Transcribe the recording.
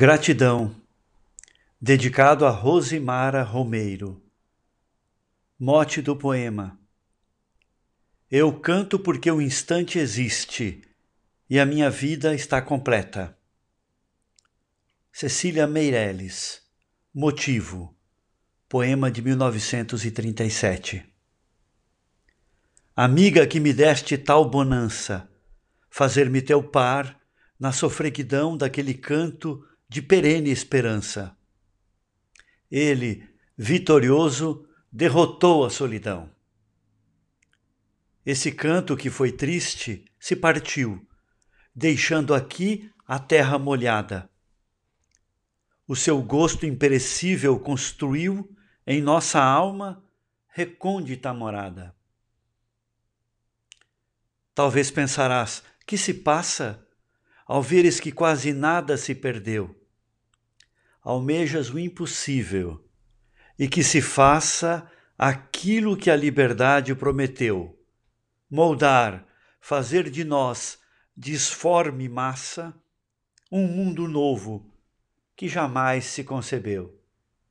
Gratidão, dedicado a Rosimara Romeiro. Mote do poema. Eu canto porque o instante existe e a minha vida está completa. Cecília Meirelles. Motivo. Poema de 1937. Amiga que me deste tal bonança, fazer-me teu par na sofreguidão daquele canto de perene esperança. Ele, vitorioso, derrotou a solidão. Esse canto que foi triste se partiu, deixando aqui a terra molhada. O seu gosto imperecível construiu em nossa alma recôndita morada. Talvez pensarás: que se passa ao veres que quase nada se perdeu? Almejas o impossível e que se faça aquilo que a liberdade prometeu: moldar, fazer de nós disforme massa um mundo novo que jamais se concebeu.